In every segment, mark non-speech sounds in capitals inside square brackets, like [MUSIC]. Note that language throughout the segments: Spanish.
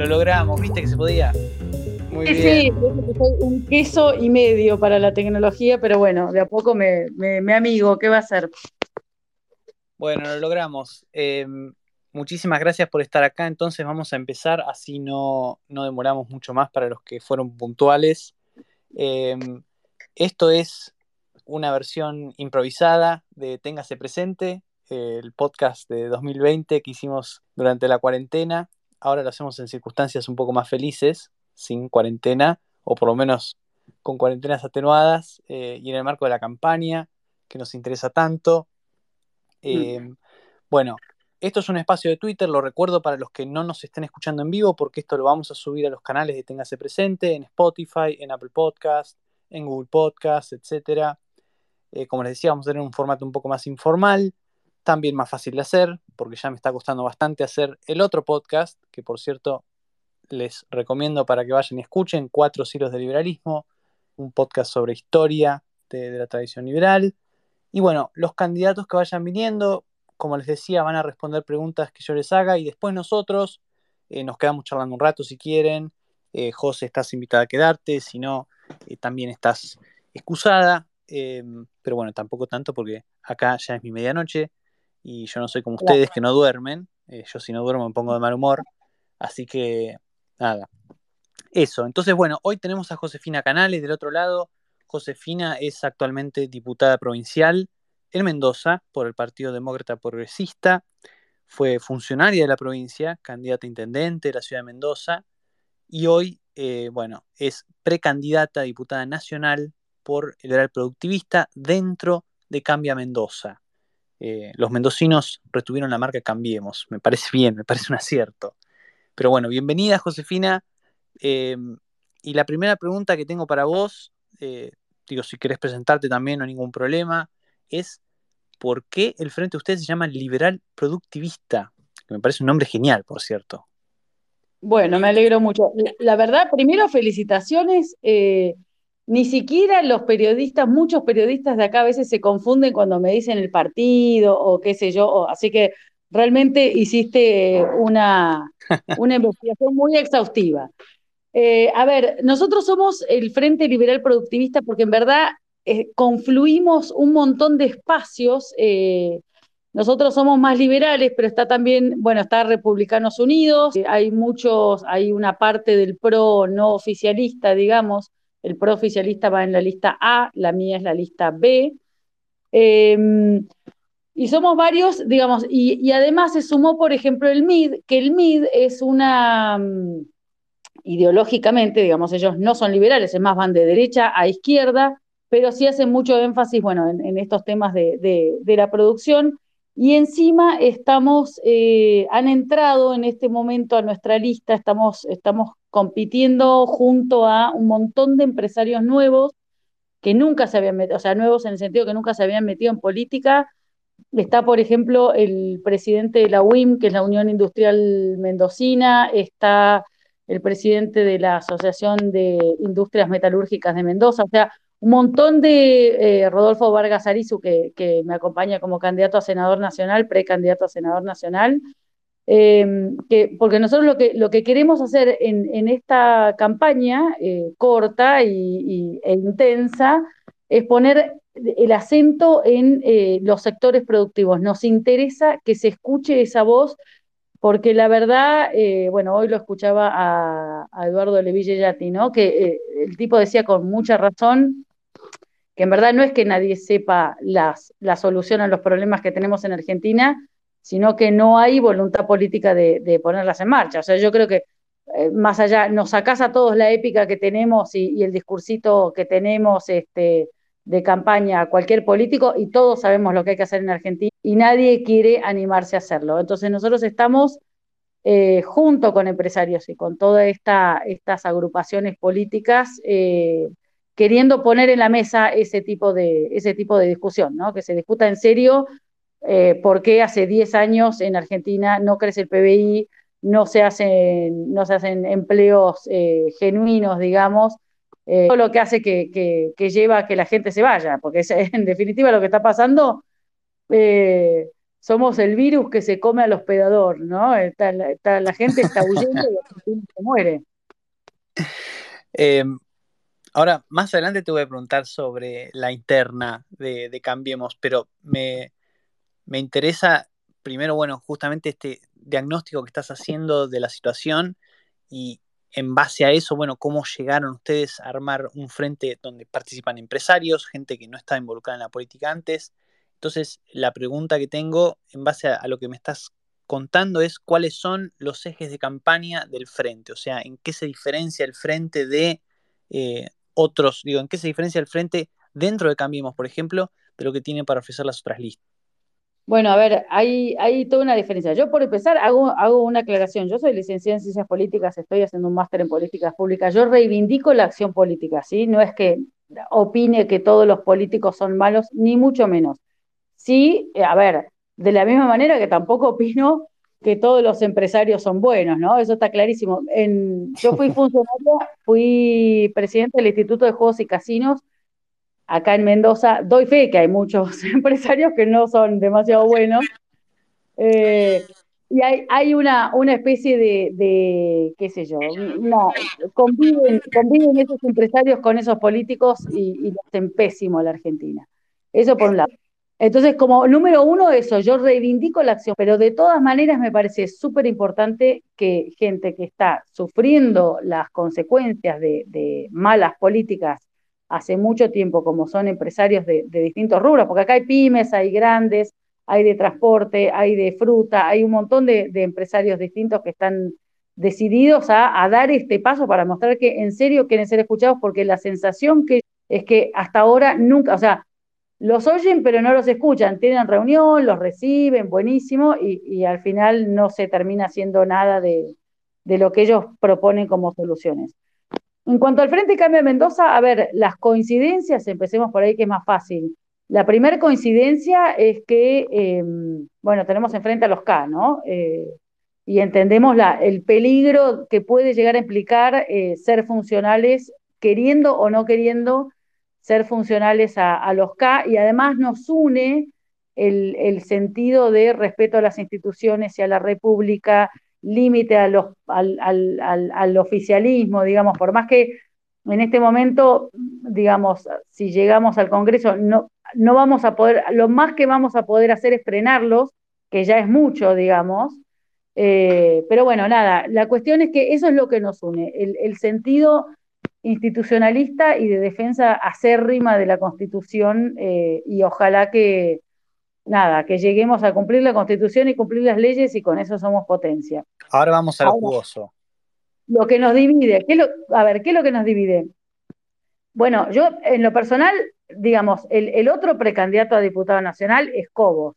Lo logramos, ¿viste que se podía? Muy sí, bien. sí, soy un queso y medio para la tecnología, pero bueno, de a poco me, me, amigo, ¿qué va a hacer? Bueno, lo logramos. Eh, muchísimas gracias por estar acá. Entonces vamos a empezar, así no, no demoramos mucho más para los que fueron puntuales. Eh, esto es una versión improvisada de Téngase Presente, el podcast de 2020 que hicimos durante la cuarentena. Ahora lo hacemos en circunstancias un poco más felices, sin cuarentena, o por lo menos con cuarentenas atenuadas, eh, y en el marco de la campaña que nos interesa tanto. Mm. Eh, bueno, esto es un espacio de Twitter, lo recuerdo para los que no nos estén escuchando en vivo, porque esto lo vamos a subir a los canales de Téngase Presente, en Spotify, en Apple Podcast, en Google Podcast, etc. Eh, como les decía, vamos a tener un formato un poco más informal también más fácil de hacer, porque ya me está costando bastante hacer el otro podcast, que por cierto les recomiendo para que vayan y escuchen, Cuatro Silos de Liberalismo, un podcast sobre historia de, la tradición liberal. Y bueno, los candidatos que vayan viniendo, como les decía, van a responder preguntas que yo les haga y después nosotros eh, nos quedamos charlando un rato si quieren. Eh, José, estás invitada a quedarte, si no, eh, también estás excusada. pero bueno, tampoco tanto porque acá ya es mi medianoche y yo no soy como ustedes que no duermen. Eh, yo si no duermo me pongo de mal humor. Así que, nada. Eso. Entonces, bueno, hoy tenemos a Josefina Canales del otro lado. Josefina es actualmente diputada provincial en Mendoza por el Partido Demócrata Progresista. Fue funcionaria de la provincia, candidata a intendente de la ciudad de Mendoza. Y hoy, eh, bueno, es precandidata a diputada nacional por el Real Productivista dentro de Cambia Mendoza. Eh, los mendocinos retuvieron la marca Cambiemos. Me parece [LAUGHS] bien, me parece un acierto. Pero bueno, bienvenida Josefina. Em, y la primera pregunta que tengo para vos, eh, digo, si querés presentarte también, no hay ningún problema, es ¿por qué el frente de ustedes se llama liberal productivista? Que me parece un nombre genial, por cierto. Bueno, me alegro mucho. La, verdad, primero felicitaciones. Eh, ni siquiera los periodistas, muchos periodistas de acá a veces se confunden cuando me dicen el partido o qué sé yo, así que realmente hiciste una, [LAUGHS] una investigación muy exhaustiva. Eh, a ver, nosotros somos el Frente Liberal Productivista porque en verdad eh, confluimos un montón de espacios. Eh, nosotros somos más liberales, pero está también, bueno, está Republicanos Unidos, hay muchos, hay una parte del PRO no oficialista, digamos, el pro-oficialista va en la lista A, la mía es la lista B. Em, y somos varios, digamos, y, además se sumó, por ejemplo, el MID, que el MID es una, mm, ideológicamente, digamos, ellos no son liberales, es más, van de derecha a izquierda, pero sí hacen mucho énfasis, bueno, en, estos temas de, la producción. Y encima estamos, eh, han entrado en este momento a nuestra lista, estamos, estamos compitiendo junto a un montón de empresarios nuevos que nunca se habían metido, o sea, nuevos en el sentido que nunca se habían metido en política. Está, por ejemplo, el presidente de la UIM, que es la Unión Industrial Mendocina, está el presidente de la Asociación de Industrias Metalúrgicas de Mendoza, o sea, un montón de eh, Rodolfo Vargas Arizu, que, que, me acompaña como candidato a senador nacional, precandidato a senador nacional, Em, que, porque nosotros lo que, lo que queremos hacer en, esta campaña eh, corta y, e intensa es poner el acento en eh, los sectores productivos. Nos interesa que se escuche esa voz, porque la verdad, eh, bueno, hoy lo escuchaba a, Eduardo Leville ¿no? que el tipo decía con mucha razón que en verdad no es que nadie sepa las, la solución a los problemas que tenemos en Argentina, sino que no hay voluntad política de, ponerlas en marcha. O sea, yo creo que eh, más allá, nos sacás a todos la épica que tenemos y, el discursito que tenemos este, de campaña a cualquier político y todos sabemos lo que hay que hacer en Argentina y nadie quiere animarse a hacerlo. Entonces nosotros estamos eh, junto con empresarios y con todas esta, estas agrupaciones políticas eh, queriendo poner en la mesa ese tipo de, ese tipo de discusión, ¿no? que se discuta en serio eh, por qué hace 10 años en Argentina no crece el PBI, no se hacen, no se hacen empleos eh, genuinos, digamos, eh, todo lo que hace que, que, lleva a que la gente se vaya, porque es, [LAUGHS] en definitiva lo que está pasando somos el virus que se come al hospedador, ¿no? la gente está huyendo y se muere. Em, ahora, más adelante te voy a preguntar sobre la interna de, Cambiemos, pero me, me, interesa primero, bueno, justamente este diagnóstico que estás haciendo de la situación y en base a eso, bueno, cómo llegaron ustedes a armar un frente donde participan empresarios, gente que no está involucrada en la política antes. Entonces, la pregunta que tengo en base a, lo que me estás contando es cuáles son los ejes de campaña del frente, o sea, en qué se diferencia el frente de eh, otros, digo, en qué se diferencia el frente dentro de Cambiemos, por ejemplo, de lo que tiene para ofrecer las otras listas. Bueno, a ver, hay, hay toda una diferencia. Yo, por empezar, hago, hago una aclaración. Yo soy licenciada en Ciencias Políticas, estoy haciendo un máster en Políticas Públicas. Yo reivindico la acción política, ¿sí? No es que opine que todos los políticos son malos, ni mucho menos. Sí, a ver, de la misma manera que tampoco opino que todos los empresarios son buenos, ¿no? Eso está clarísimo. En, yo fui [LAUGHS] funcionaria, fui presidente del Instituto de Juegos y Casinos acá en Mendoza, doy fe que hay muchos [LAUGHS] empresarios que no son demasiado buenos. Eh, y hay, hay una, una especie de, qué sé yo, conviven, conviven, esos empresarios con esos políticos y, lo hacen pésimo a la Argentina. Eso por un lado. Entonces, como número uno, eso, yo reivindico la acción, pero de todas maneras me parece súper importante que gente que está sufriendo las consecuencias de malas políticas hace mucho tiempo, como son empresarios de, distintos rubros, porque acá hay pymes, hay grandes, hay de transporte, hay de fruta, hay un montón de, empresarios distintos que están decididos a, dar este paso para mostrar que en serio quieren ser escuchados, porque la sensación es que hasta ahora nunca, o sea, los oyen pero no los escuchan, tienen reunión, los reciben, buenísimo, y, al final no se termina haciendo nada de lo que ellos proponen como soluciones. En cuanto al Frente Cambio Mendoza, a ver, las coincidencias, empecemos por ahí que es más fácil. La primera coincidencia es que, em, bueno, tenemos enfrente a los K, ¿no? Eh, y entendemos la, el peligro que puede llegar a implicar eh, ser funcionales, queriendo o no queriendo ser funcionales a, los K, y además nos une el, sentido de respeto a las instituciones y a la República, límite al, al, oficialismo, digamos, por más que en este momento, digamos, si llegamos al Congreso, no, no vamos a poder, lo más que vamos a poder hacer es frenarlos, que ya es mucho, digamos. Eh, pero bueno, nada, la cuestión es que eso es lo que nos une, el, sentido institucionalista y de defensa acérrima de la Constitución eh, y ojalá que, nada, que lleguemos a cumplir la constitución y cumplir las leyes y con eso somos potencia. Ahora vamos al jugoso. Lo que nos divide, ¿qué a ver, ¿qué es lo que nos divide? Bueno, yo en lo personal, digamos, el, otro precandidato a diputado nacional es Cobos.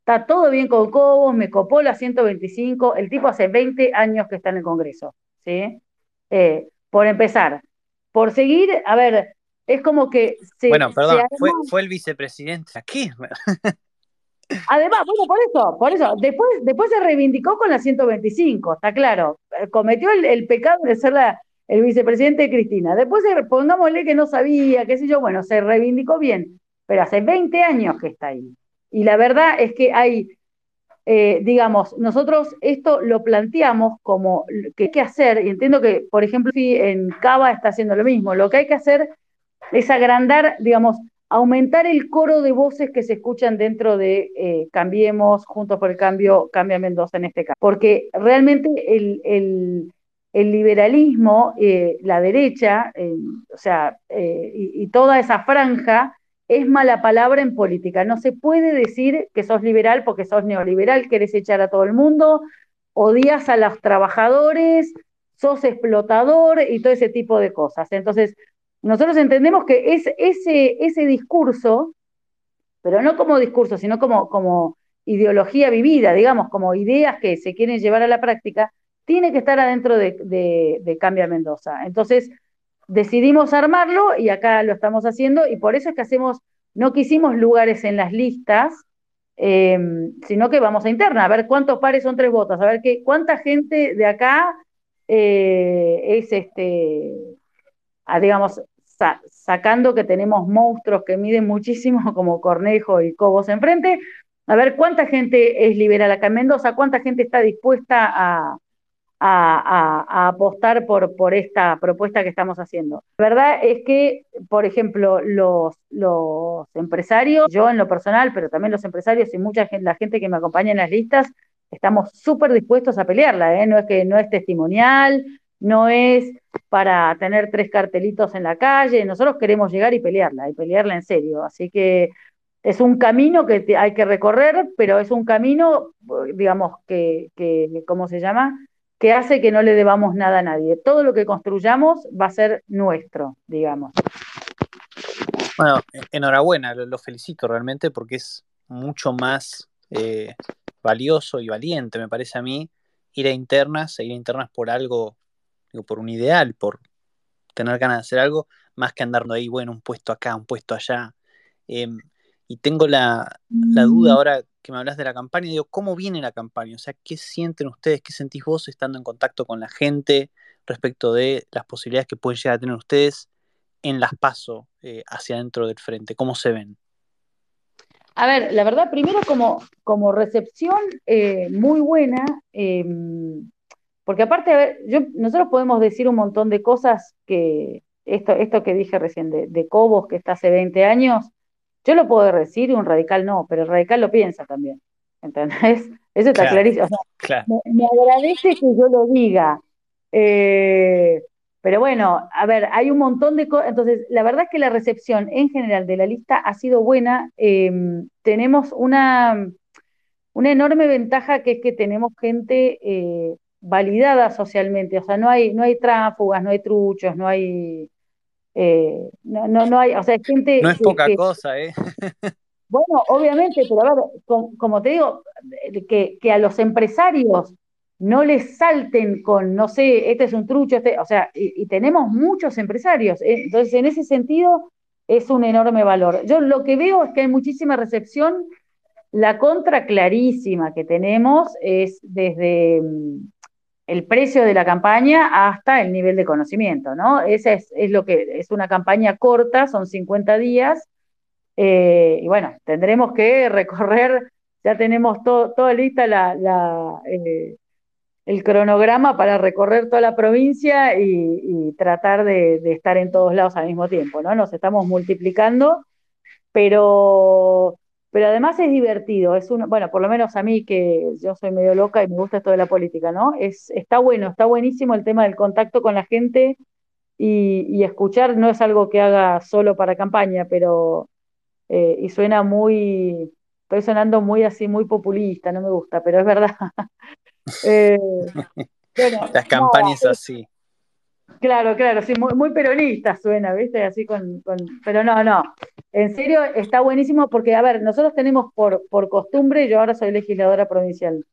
Está todo bien con Cobos, me copó la 125, el tipo hace 20 años que está en el Congreso, ¿sí? Eh, por empezar, por seguir, a ver, es como que... bueno, perdón, fue, fue, el vicepresidente aquí. [LAUGHS] Además, bueno, por eso, por eso, después, después se reivindicó con la 125, está claro. Eh, cometió el, pecado de ser la, el vicepresidente de Cristina. Después pongámosle que no sabía, qué sé yo, bueno, se reivindicó bien, pero hace 20 años que está ahí. Y la verdad es que hay, eh, digamos, nosotros esto lo planteamos como que hay que hacer, y entiendo que, por ejemplo, en Cava está haciendo lo mismo, lo que hay que hacer es agrandar, digamos, aumentar el coro de voces que se escuchan dentro de eh, Cambiemos, Juntos por el Cambio, Cambia Mendoza en este caso. Porque realmente el, liberalismo, eh, la derecha, eh, o sea, y, toda esa franja es mala palabra en política. No se puede decir que sos liberal porque sos neoliberal, querés echar a todo el mundo, odias a los trabajadores, sos explotador y todo ese tipo de cosas. Entonces, nosotros entendemos que es, ese, ese discurso, pero no como discurso, sino como, como ideología vivida, digamos, como ideas que se quieren llevar a la práctica, tiene que estar adentro de, Cambia Mendoza. Entonces, decidimos armarlo y acá lo estamos haciendo y por eso es que hacemos, no quisimos lugares en las listas, em, sino que vamos a interna, a ver cuántos pares son tres votos, a ver qué, cuánta gente de acá eh, es este, digamos, sacando que tenemos monstruos que miden muchísimo [LAUGHS] como Cornejo y Cobos enfrente, A ver cuánta gente es liberal acá en Mendoza, cuánta gente está dispuesta a, apostar por, esta propuesta que estamos haciendo. La verdad es que, por ejemplo, los, los empresarios, yo en lo personal, pero también los empresarios y mucha gente, la gente que me acompaña en las listas, estamos súper dispuestos a pelearla, ¿eh? no es que no es testimonial, no es para tener tres cartelitos en la calle, nosotros queremos llegar y pelearla, y pelearla en serio, así que es un camino que hay que recorrer, pero es un camino, digamos, que, que ¿cómo se llama? que hace que no le debamos nada a nadie. Todo lo que construyamos va a ser nuestro, digamos. Bueno, enhorabuena, lo, felicito realmente porque es mucho más eh, valioso y valiente, me parece a mí, ir a internas, ir a internas por algo, digo, por un ideal, por tener ganas de hacer algo, más que andando ahí, bueno, un puesto acá, un puesto allá. Em, y tengo la, duda ahora que me hablas de la campaña, digo, ¿cómo viene la campaña? O sea, ¿qué sienten ustedes, qué sentís vos estando en contacto con la gente respecto de las posibilidades que pueden llegar a tener ustedes en las pasos eh, hacia adentro del frente? ¿Cómo se ven? A ver, la verdad, primero como, como recepción eh, muy buena, em, porque aparte, a ver, yo, nosotros podemos decir un montón de cosas que, esto, esto que dije recién de, de Cobos, que está hace 20 años, yo lo puedo decir y un radical no, pero el radical lo piensa también. ¿Entendés? [LAUGHS] Eso está clarísimo. me, agradece que yo lo diga. Eh, pero bueno, a ver, hay un montón de cosas. Entonces, la verdad es que la recepción en general de la lista ha sido buena. Em, tenemos una, una enorme ventaja que es que tenemos gente eh, validada socialmente. O sea, no hay, no hay tráfugas, no hay truchos, no hay eh, no, no, no hay, o sea, gente... No es poca cosa, ¿eh? Bueno, obviamente, pero a ver, como, te digo, que, que, a los empresarios no les salten con, no sé, este es un trucho, este, o sea, y, tenemos muchos empresarios, ¿eh? entonces en ese sentido es un enorme valor. Yo lo que veo es que hay muchísima recepción, la contra clarísima que tenemos es desde mm, el precio de la campaña hasta el nivel de conocimiento, ¿no? Esa es, lo que es una campaña corta, son 50 días, eh, y bueno, tendremos que [LAUGHS] recorrer, ya tenemos todo, toda lista la, eh, el cronograma para recorrer toda la provincia y, tratar de, de, estar en todos lados al mismo tiempo, ¿no? Nos estamos multiplicando, pero pero además es divertido, es uno, bueno, por lo menos a mí que yo soy medio loca y me gusta esto de la política, ¿no? Es, está bueno, está buenísimo el tema del contacto con la gente y, escuchar no es algo que haga solo para campaña, pero eh, y suena muy, estoy sonando muy así, muy populista, no me gusta, pero es verdad. [LAUGHS] Eh, [LAUGHS] Las campañas así. Claro, claro, sí, muy, peronista suena, ¿viste? Así con, Pero no, no, en serio está buenísimo porque, a ver, nosotros tenemos por, por costumbre, yo ahora soy legisladora provincial,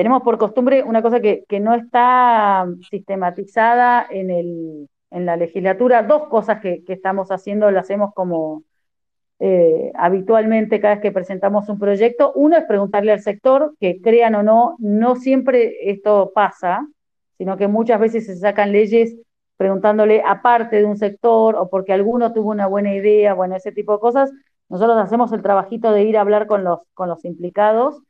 tenemos por costumbre una cosa que, no está sistematizada en, el, en la legislatura, dos cosas que, estamos haciendo, las hacemos como eh, habitualmente cada vez que presentamos un proyecto. Uno es preguntarle al sector, que crean o no, no siempre esto pasa, sino que muchas veces se sacan leyes preguntándole aparte de un sector o porque alguno tuvo una buena idea, bueno, ese tipo de cosas. Nosotros hacemos el trabajito de ir a hablar con los, con los implicados.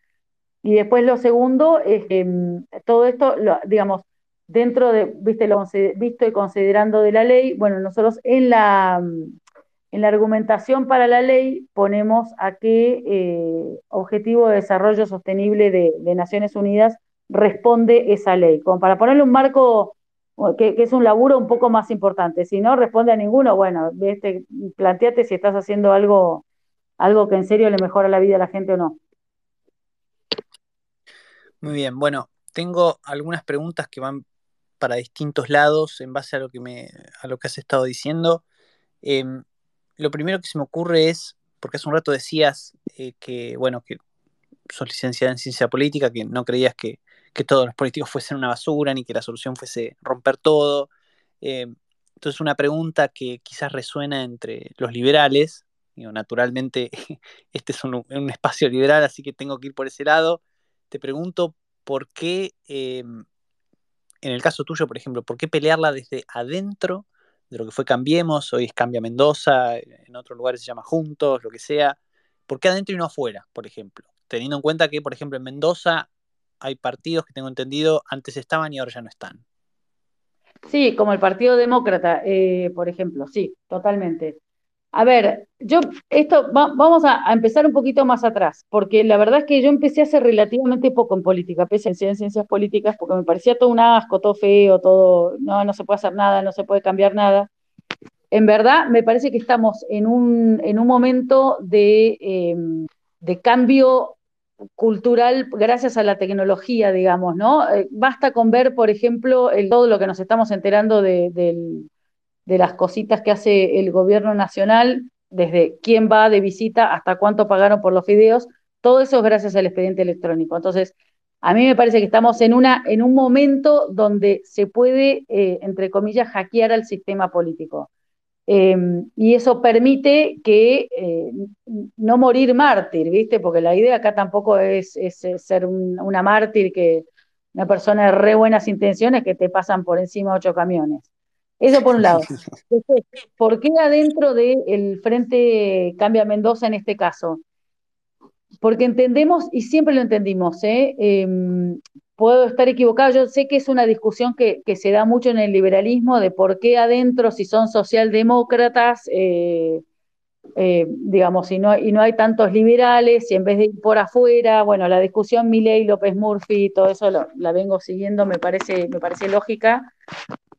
Y después lo segundo es mm, todo esto, digamos, dentro de, viste, lo, visto y considerando de la ley, bueno, nosotros en la, mm, en la argumentación para la ley ponemos a qué eh, Objetivo de Desarrollo Sostenible de Naciones Unidas responde esa ley, como para ponerle un marco que, es un laburo un poco más importante. Si no responde a ninguno, bueno, este, planteate si estás haciendo algo, algo que en serio le mejora la vida a la gente o no. Muy bien, bueno, tengo algunas preguntas que van para distintos lados en base a lo que me, a lo que has estado diciendo. Em, lo primero que se me ocurre es, porque hace un rato decías eh, que, bueno, que sos licenciada en ciencia política, que no creías que, que todos los políticos fuesen una basura ni que la solución fuese romper todo. Eh, entonces una pregunta que quizás resuena entre los liberales, naturalmente [LAUGHS] este es un, espacio liberal, así que tengo que ir por ese lado, te pregunto por qué, eh, en el caso tuyo, por ejemplo, por qué pelearla desde adentro de lo que fue Cambiemos, hoy es Cambia Mendoza, en otros lugares se llama Juntos, lo que sea, ¿Por qué adentro y no afuera, por ejemplo? Teniendo en cuenta que, por ejemplo, en Mendoza hay partidos que tengo entendido antes estaban y ahora ya no están. Sí, como el Partido Demócrata, eh, por ejemplo, sí, totalmente. A ver, yo, esto, vamos a, empezar un poquito más atrás, porque la verdad es que yo empecé hace relativamente poco en política, pese en ciencias políticas, porque me parecía todo un asco, todo feo, todo, no, no se puede hacer nada, no se puede cambiar nada. En verdad, me parece que estamos en un, en un momento de, em, de cambio cultural gracias a la tecnología, digamos, ¿no? Eh, basta con ver, por ejemplo, todo lo que nos estamos enterando de, las cositas que hace el gobierno nacional, desde quién va de visita hasta cuánto pagaron por los videos, todo eso es gracias al expediente electrónico. Entonces, a mí me parece que estamos en, una, en un momento donde se puede, eh, entre comillas, hackear al sistema político. Em, y eso permite que eh, no morir mártir, ¿viste? Porque la idea acá tampoco es, ser una mártir, que una persona de re buenas intenciones que te pasan por encima ocho camiones. Eso por un lado. [LAUGHS] ¿Por qué adentro del Frente Cambia Mendoza en este caso? Porque entendemos, y siempre lo entendimos, ¿eh? Puedo estar equivocado, yo sé que es una discusión que, se da mucho en el liberalismo de por qué adentro, si son socialdemócratas, eh, eh, digamos, y no, y hay tantos liberales, y en vez de ir por afuera, bueno, la discusión Milei, López Murphy, todo eso la vengo siguiendo, me parece, me parece lógica,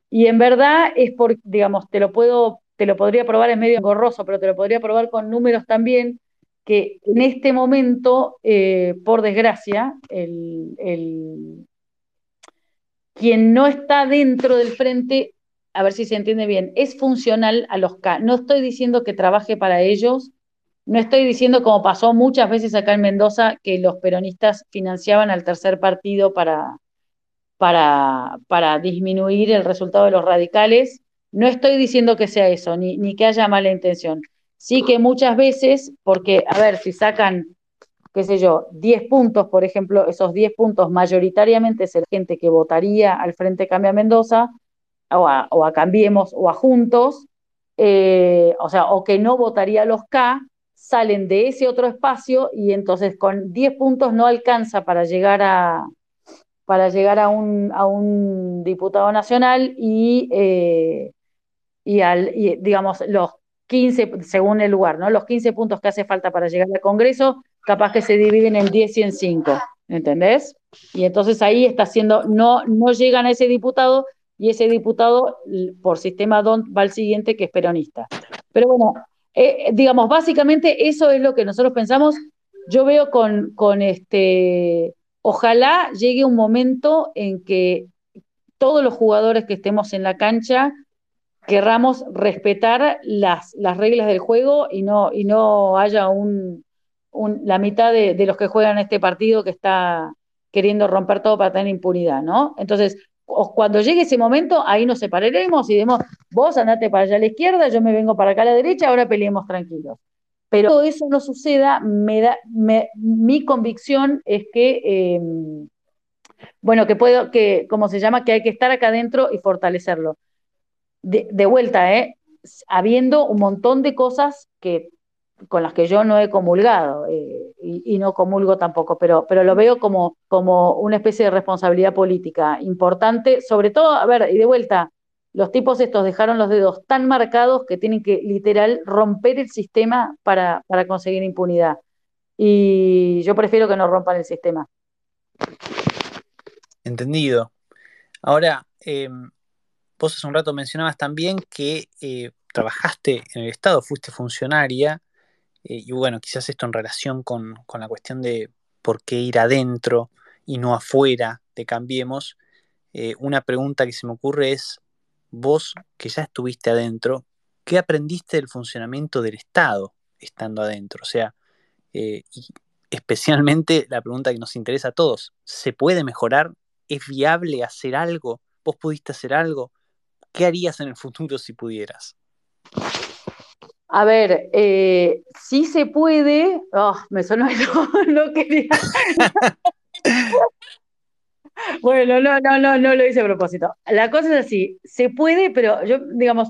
y en verdad es por, digamos, te lo puedo, te lo podría probar en medio gorroso, pero te lo podría probar con números también, que en este momento, eh, por desgracia, el, quien no está dentro del frente, a ver si se entiende bien, es funcional a los K. No estoy diciendo que trabaje para ellos, no estoy diciendo, como pasó muchas veces acá en Mendoza, que los peronistas financiaban al tercer partido para, para, para disminuir el resultado de los radicales. No estoy diciendo que sea eso, ni, ni que haya mala intención. Sí que muchas veces, porque, a ver, si sacan, qué sé yo, 10 puntos, por ejemplo, esos 10 puntos mayoritariamente es el gente que votaría al Frente Cambia Mendoza, o a, o a Cambiemos, o a Juntos, eh, o sea, o que no votaría a los K, salen de ese otro espacio y entonces con 10 puntos no alcanza para llegar a, para llegar a un, a un diputado nacional y, eh, y, al, digamos, los 15, según el lugar, ¿no? Los 15 puntos que hace falta para llegar al Congreso, capaz que se dividen en 10 y en 5, ¿entendés? Y entonces ahí está haciendo, no, no llegan a ese diputado y ese diputado por sistema DON va al siguiente que es peronista. Pero bueno, eh, digamos, básicamente eso es lo que nosotros pensamos. Yo veo con, con este Ojalá llegue un momento en que todos los jugadores que estemos en la cancha querramos respetar las, las reglas del juego y no, y no haya un, la mitad de, los que juegan este partido que está queriendo romper todo para tener impunidad, ¿no? Entonces, cuando llegue ese momento, ahí nos separaremos y demos, vos andate para allá a la izquierda, yo me vengo para acá a la derecha, ahora peleemos tranquilos pero todo eso no suceda, me da, mi convicción es que, em, bueno, que puedo, que, como se llama, que hay que estar acá adentro y fortalecerlo. De, vuelta, ¿eh? habiendo un montón de cosas que con las que yo no he comulgado eh, y, no comulgo tampoco, pero, pero lo veo como, como una especie de responsabilidad política importante, sobre todo, a ver, y de vuelta, los tipos estos dejaron los dedos tan marcados que tienen que literal romper el sistema para, conseguir impunidad. Y yo prefiero que no rompan el sistema. Entendido. Ahora, em, vos hace un rato mencionabas también que eh, trabajaste en el Estado, fuiste funcionaria, eh, y bueno, quizás esto en relación con, con, la cuestión de por qué ir adentro y no afuera de Cambiemos. Eh, una pregunta que se me ocurre es, vos que ya estuviste adentro, ¿qué aprendiste del funcionamiento del Estado estando adentro? O sea, especialmente la pregunta que nos interesa a todos, ¿se puede mejorar? ¿Es viable hacer algo? ¿Vos pudiste hacer algo? ¿Qué harías en el futuro si pudieras? A ver, eh, sí se puede. Oh, me sonó, no, [LAUGHS] no quería. [LAUGHS] Bueno, no, no, no, no lo hice a propósito. La cosa es así, se puede, pero yo, digamos,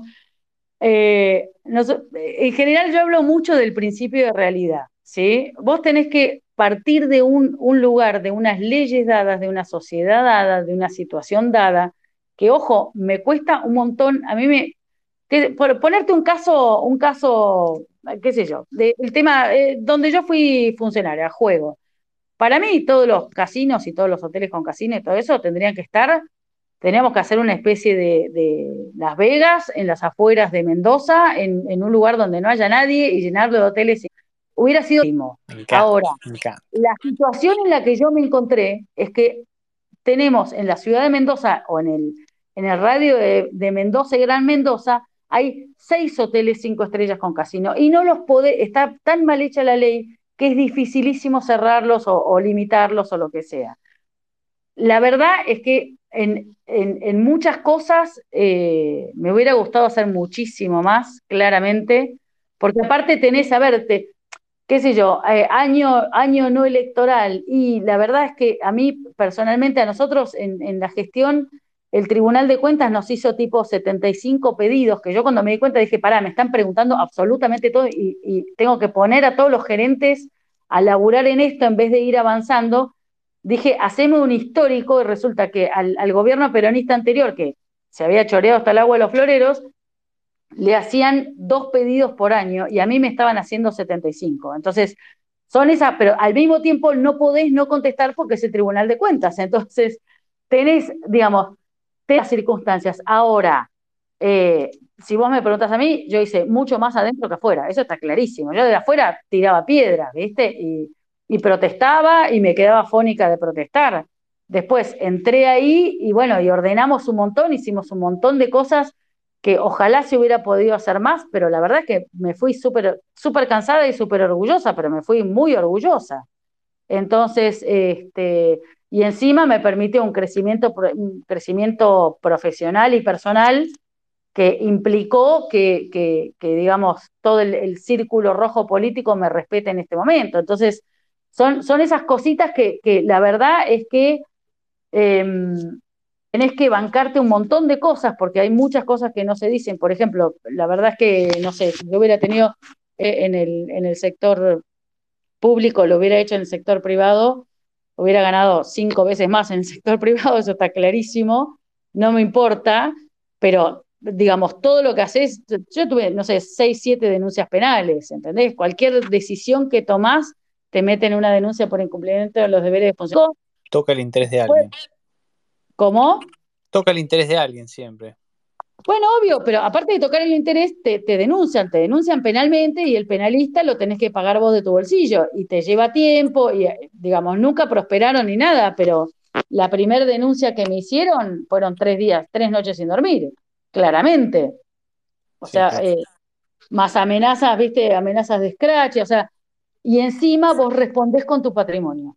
eh, en general yo hablo mucho del principio de realidad. ¿sí? Vos tenés que partir de un, lugar, de unas leyes dadas, de una sociedad dada, de una situación dada, que ojo, me cuesta un montón, a mí me, por ponerte un caso, un caso, qué sé yo, el tema, eh, donde yo fui funcionaria, juego. Para mí, todos los casinos y todos los hoteles con casinos y todo eso tendrían que estar, teníamos que hacer una especie de, Las Vegas, en las afueras de Mendoza, en, un lugar donde no haya nadie y llenarlo de hoteles. Hubiera sido Ahora, la situación en la que yo me encontré es que tenemos en la ciudad de Mendoza o en el, en el radio de, Mendoza y Gran Mendoza, hay seis hoteles cinco estrellas con casino y no los puede, está tan mal hecha la ley que es dificilísimo cerrarlos o, limitarlos o lo que sea. La verdad es que en, muchas cosas eh, me hubiera gustado hacer muchísimo más, claramente, porque aparte tenés, a verte, qué sé yo, eh, año, año no electoral, y la verdad es que a mí personalmente, a nosotros en la gestión, el Tribunal de Cuentas nos hizo tipo 75 pedidos, que yo cuando me di cuenta dije, pará, me están preguntando absolutamente todo y, tengo que poner a todos los gerentes a laburar en esto en vez de ir avanzando. Dije, hacemos un histórico y resulta que al, gobierno peronista anterior, que se había choreado hasta el agua de los floreros, le hacían dos pedidos por año y a mí me estaban haciendo 75. Entonces, son esas, pero al mismo tiempo no podés no contestar porque es el Tribunal de Cuentas. Entonces, tenés, digamos, las circunstancias. Ahora, eh, si vos me preguntas a mí, yo hice mucho más adentro que afuera, eso está clarísimo. Yo de afuera tiraba piedras, ¿viste? Y, protestaba y me quedaba fónica de protestar. Después entré ahí y bueno, y ordenamos un montón, hicimos un montón de cosas que ojalá se hubiera podido hacer más, pero la verdad es que me fui súper súper cansada y súper orgullosa, pero me fui muy orgullosa. Entonces, este, y encima me permite un crecimiento, crecimiento profesional y personal que implicó que, digamos, todo el, círculo rojo político me respete en este momento. Entonces, son, son esas cositas que, la verdad es que em, tenés que bancarte un montón de cosas, porque hay muchas cosas que no se dicen. Por ejemplo, la verdad es que, no sé, si yo hubiera tenido eh, en, el, en el sector público, lo hubiera hecho en el sector privado, hubiera ganado cinco veces más en el [LAUGHS] sector privado, eso está clarísimo, no me importa, pero digamos, todo lo que haces, yo tuve, no sé, seis, siete denuncias penales, ¿entendés? Cualquier decisión que tomás te mete en una denuncia por incumplimiento de los deberes de función. Toca el interés de alguien. ¿Cómo? Toca el interés de alguien siempre. Bueno, obvio, pero aparte de tocar el interés, te, denuncian, te denuncian penalmente y el penalista lo tenés que pagar vos de tu bolsillo y te lleva tiempo y, digamos, nunca prosperaron ni nada, pero la primera denuncia que me hicieron fueron tres días, tres noches sin dormir, claramente. O sea, eh, más amenazas, viste, amenazas de scratch, o sea, y encima vos respondés con tu patrimonio.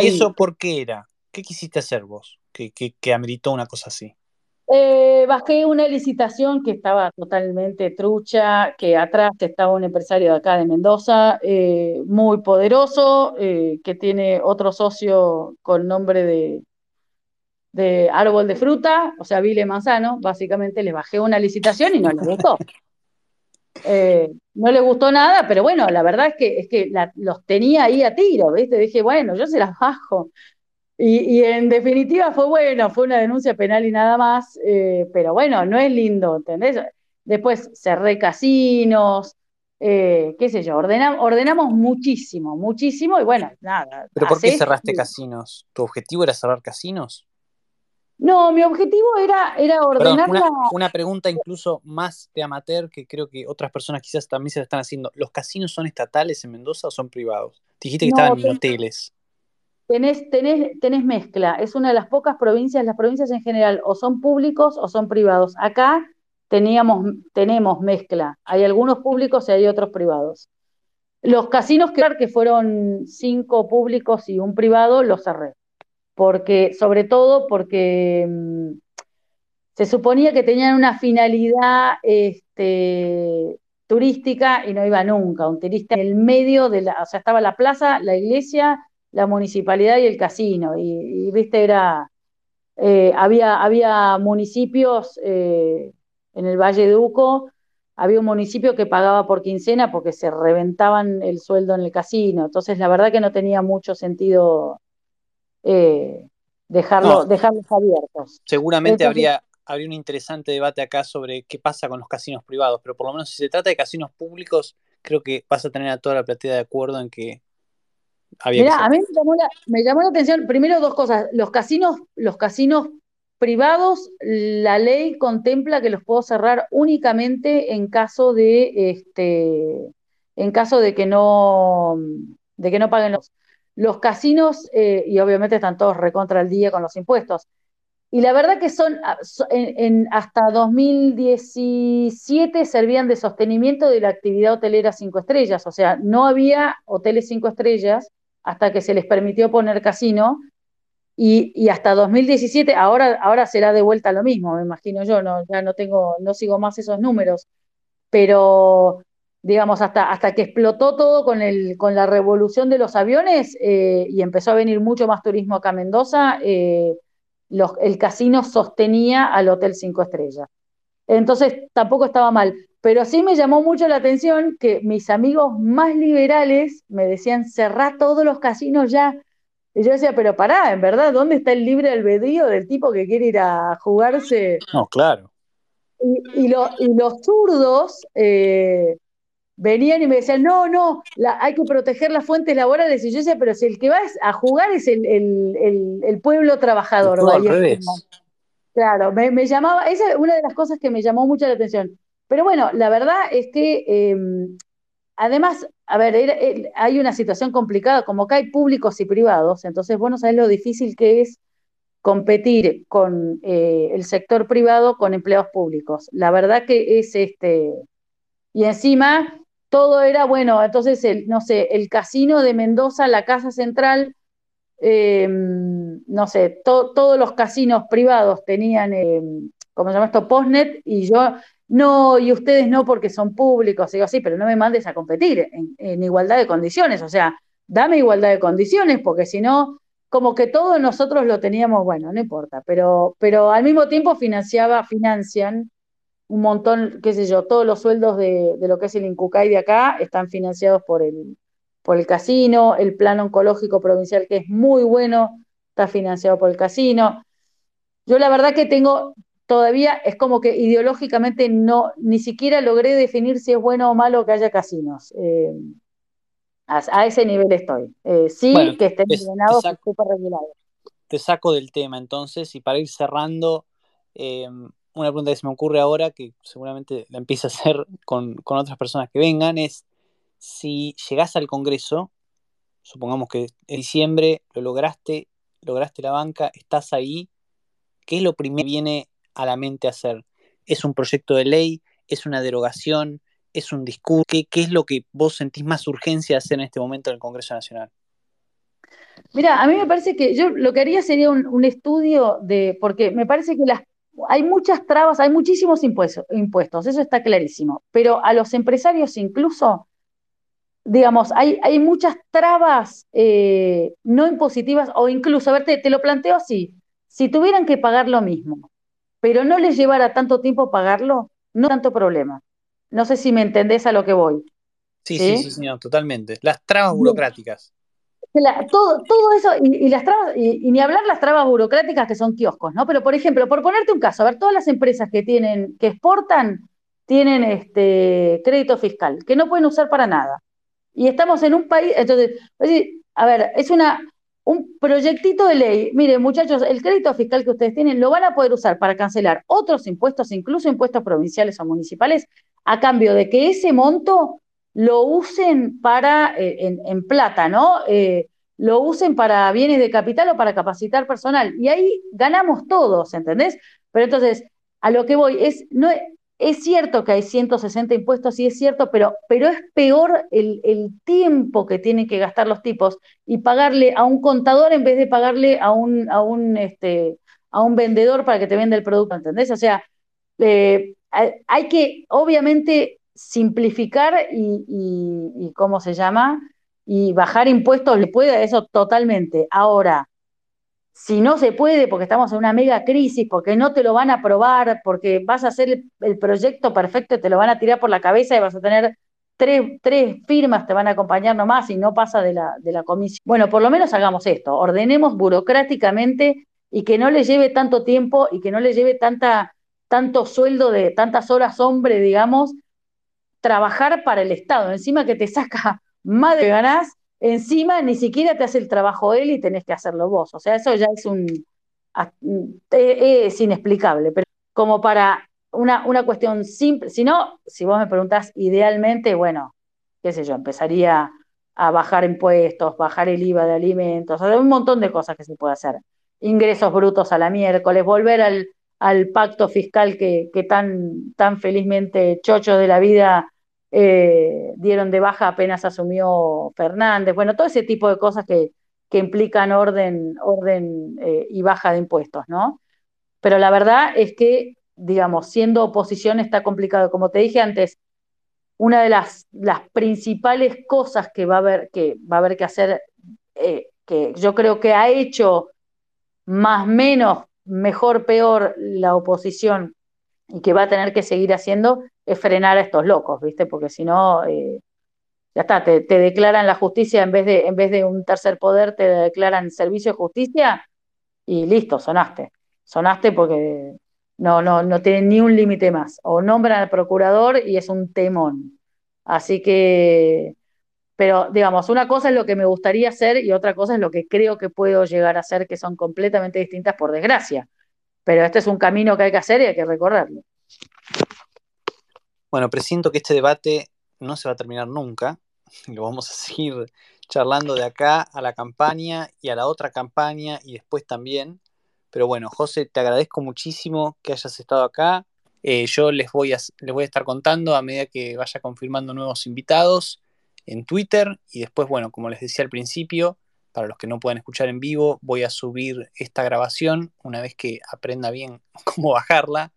¿Y eso por qué era? ¿Qué quisiste hacer vos que, que, que ameritó una cosa así? Eh, bajé una licitación que estaba totalmente trucha, que atrás estaba un empresario de acá de Mendoza, eh, muy poderoso, eh, que tiene otro socio con nombre de, de árbol de fruta, o sea, Vile Manzano, básicamente les bajé una licitación y no les gustó. [LAUGHS] no le gustó nada, pero bueno, la verdad es que, es que los tenía ahí a tiro, ¿viste? Dije, bueno, yo se las bajo. Y, en definitiva fue bueno, fue una denuncia penal y nada más, eh, pero bueno, no es lindo, ¿entendés? Después cerré casinos, eh, qué sé yo, ordenamos muchísimo, muchísimo y bueno, nada. ¿Pero por qué cerraste casinos? ¿Tu objetivo era cerrar casinos? No, mi objetivo era, era ordenar una, una, pregunta incluso más de amateur que creo que otras personas quizás también se la están haciendo. ¿Los casinos son estatales en Mendoza o son privados? Dijiste que estaban en hoteles tenés, tenés, tenés mezcla. Es una de las pocas provincias, las provincias en general o son públicos o son privados. Acá teníamos, tenemos mezcla. Hay algunos públicos y hay otros privados. Los casinos que fueron cinco públicos y un privado, los cerré. Porque, sobre todo porque mm, se suponía que tenían una finalidad este, turística y no iba nunca. Un turista en el medio de la, o sea, estaba la plaza, la iglesia la municipalidad y el casino. Y, viste, era, eh, había, había municipios eh, en el Valle de Uco, había un municipio que pagaba por quincena porque se reventaban el sueldo en el casino. Entonces, la verdad que no tenía mucho sentido eh, dejarlo, dejarlos abiertos. Seguramente habría, habría un interesante debate acá sobre qué pasa con los casinos privados, pero por lo menos si se trata de casinos públicos, creo que vas a tener a toda la platea de acuerdo en que había Mira, a mí me llamó, la, atención, primero dos cosas, los casinos, los casinos privados, la ley contempla que los puedo cerrar únicamente en caso de este, en caso de que no de que no paguen los los casinos, eh, y obviamente están todos recontra el día con los impuestos. Y la verdad que son, ah, en, hasta 2017 servían de sostenimiento de la actividad hotelera cinco estrellas, o sea, no había hoteles cinco estrellas hasta que se les permitió poner casino, y, hasta 2017, ahora, ahora será de vuelta lo mismo, me imagino yo, no, ya no tengo, no sigo más esos números, pero digamos, hasta, hasta que explotó todo con, el, con la revolución de los aviones eh, y empezó a venir mucho más turismo acá a Mendoza, eh, el casino sostenía al Hotel Cinco Estrellas. Entonces tampoco estaba mal. Pero sí me llamó mucho la atención que mis amigos más liberales me decían, cerrá todos los casinos ya. Y yo decía, pero pará, en verdad, ¿dónde está el libre albedrío del tipo que quiere ir a jugarse? No, claro. Y, y, los zurdos, eh, venían y me decían, no, no, hay que proteger las fuentes laborales. Y yo decía, pero si el que va a jugar es el, pueblo trabajador. Claro, me, llamaba, esa es una de las cosas que me llamó mucho la atención. Pero bueno, la verdad es que em, además, a ver, hay una situación complicada, como que hay públicos y privados, entonces bueno, sabes lo difícil que es competir con eh, el sector privado con empleados públicos. La verdad que es este, y encima todo era, bueno, entonces, el, no sé, el casino de Mendoza, la Casa Central, em, no sé, todos los casinos privados tenían, eh, ¿cómo se llama esto? Postnet, y yo, no, y ustedes no porque son públicos, digo, sí, pero no me mandes a competir en, igualdad de condiciones, o sea, dame igualdad de condiciones, porque si no, como que todos nosotros lo teníamos, bueno, no importa, pero, pero al mismo tiempo financiaba, financian un montón, qué sé yo, todos los sueldos de, lo que es el Incucay de acá están financiados por el, por el casino, el plan oncológico provincial, que es muy bueno, está financiado por el casino. Yo la verdad que tengo todavía, es como que ideológicamente no, ni siquiera logré definir si es bueno o malo que haya casinos. Eh, a, ese nivel estoy. Eh, sí, que estén ordenados, súper regulados. Te saco del tema entonces, y para ir cerrando, eh, una pregunta que se me ocurre ahora, que seguramente la empieza a hacer con, otras personas que vengan, es si llegás al Congreso, supongamos que en diciembre lo lograste, lograste la banca, estás ahí, ¿qué es lo primero que viene a la mente hacer? ¿Es un proyecto de ley? ¿Es una derogación? ¿Es un discurso? ¿Qué, es lo que vos sentís más urgencia de hacer en este momento en el Congreso Nacional? Mira, a mí me parece que yo lo que haría sería un, un, estudio de, porque me parece que las hay muchas trabas, hay muchísimos impuestos, impuestos, eso está clarísimo, pero a los empresarios incluso, digamos, hay, hay muchas trabas eh, no impositivas o incluso, a ver, te, lo planteo así, si tuvieran que pagar lo mismo, pero no les llevara tanto tiempo pagarlo, no tanto problema. No sé si me entendés a lo que voy. Sí, sí, sí, señor, totalmente. Las trabas burocráticas todo, todo eso, y, las trabas, y, ni hablar las trabas burocráticas que son kioscos, ¿no? Pero, por ejemplo, por ponerte un caso, a ver, todas las empresas que tienen, que exportan, tienen este crédito fiscal, que no pueden usar para nada. Y estamos en un país, entonces, a ver, es una, un proyectito de ley. Miren, muchachos, el crédito fiscal que ustedes tienen lo van a poder usar para cancelar otros impuestos, incluso impuestos provinciales o municipales, a cambio de que ese monto lo usen para, eh, en, plata, ¿no? Eh, lo usen para bienes de capital o para capacitar personal. Y ahí ganamos todos, ¿entendés? Pero entonces, a lo que voy, es, no, es cierto que hay 160 impuestos, sí es cierto, pero, pero es peor el, tiempo que tienen que gastar los tipos y pagarle a un contador en vez de pagarle a un, a un, este, a un vendedor para que te venda el producto, ¿entendés? O sea, eh, hay que, obviamente, simplificar y, ¿cómo se llama? Y bajar impuestos le puede eso totalmente. Ahora, si no se puede porque estamos en una mega crisis, porque no te lo van a aprobar, porque vas a hacer el, proyecto perfecto y te lo van a tirar por la cabeza y vas a tener tres, tres firmas, te van a acompañar nomás y no pasa de la, de la comisión. Bueno, por lo menos hagamos esto, ordenemos burocráticamente y que no le lleve tanto tiempo y que no le lleve tanta, tanto sueldo de tantas horas hombre, digamos, trabajar para el Estado. Encima que te saca [LAUGHS] más de ganas encima ni siquiera te hace el trabajo él y tenés que hacerlo vos. O sea, eso ya es un es inexplicable, pero como para una, una cuestión simple, si no, si vos me preguntás idealmente, bueno, qué sé yo, empezaría a bajar impuestos, bajar el IVA de alimentos, un montón de cosas que se puede hacer. Ingresos brutos a la miércoles, volver al, al pacto fiscal que, que tan, tan felizmente chocho de la vida eh, dieron de baja apenas asumió Fernández, bueno, todo ese tipo de cosas que, que implican orden, orden eh, y baja de impuestos, ¿no? Pero la verdad es que, digamos, siendo oposición está complicado. Como te dije antes, una de las, las principales cosas que va a haber que, va a haber que hacer, eh, que yo creo que ha hecho más menos, mejor, peor la oposición y que va a tener que seguir haciendo es frenar a estos locos, ¿viste? Porque si no, eh, ya está, te, declaran la justicia en vez, de, en vez de un tercer poder, te declaran servicio de justicia y listo, sonaste. Sonaste porque no, no, no tienen ni un límite más. O nombran al procurador y es un temón. Así que, pero digamos, una cosa es lo que me gustaría hacer y otra cosa es lo que creo que puedo llegar a hacer, que son completamente distintas por desgracia. Pero este es un camino que hay que hacer y hay que recorrerlo. Bueno, presiento que este debate no se va a terminar nunca. [LAUGHS] Lo vamos a seguir charlando de acá a la campaña y a la otra campaña y después también. Pero bueno, José, te agradezco muchísimo que hayas estado acá. Eh, yo les voy, a, les voy a estar contando a medida que vaya confirmando nuevos invitados en Twitter y después, bueno, como les decía al principio, para los que no puedan escuchar en vivo, voy a subir esta grabación una vez que aprenda bien [LAUGHS] cómo bajarla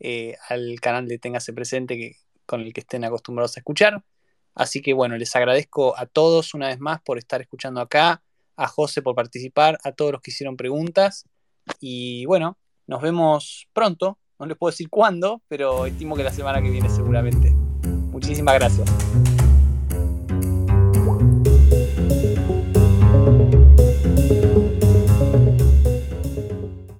eh, al canal de Téngase Presente que, con el que estén acostumbrados a escuchar. Así que bueno, les agradezco a todos una vez más por estar escuchando acá, a José por participar, a todos los que hicieron preguntas y bueno, nos vemos pronto. No les puedo decir cuándo, pero estimo que la semana que viene seguramente. Muchísimas gracias.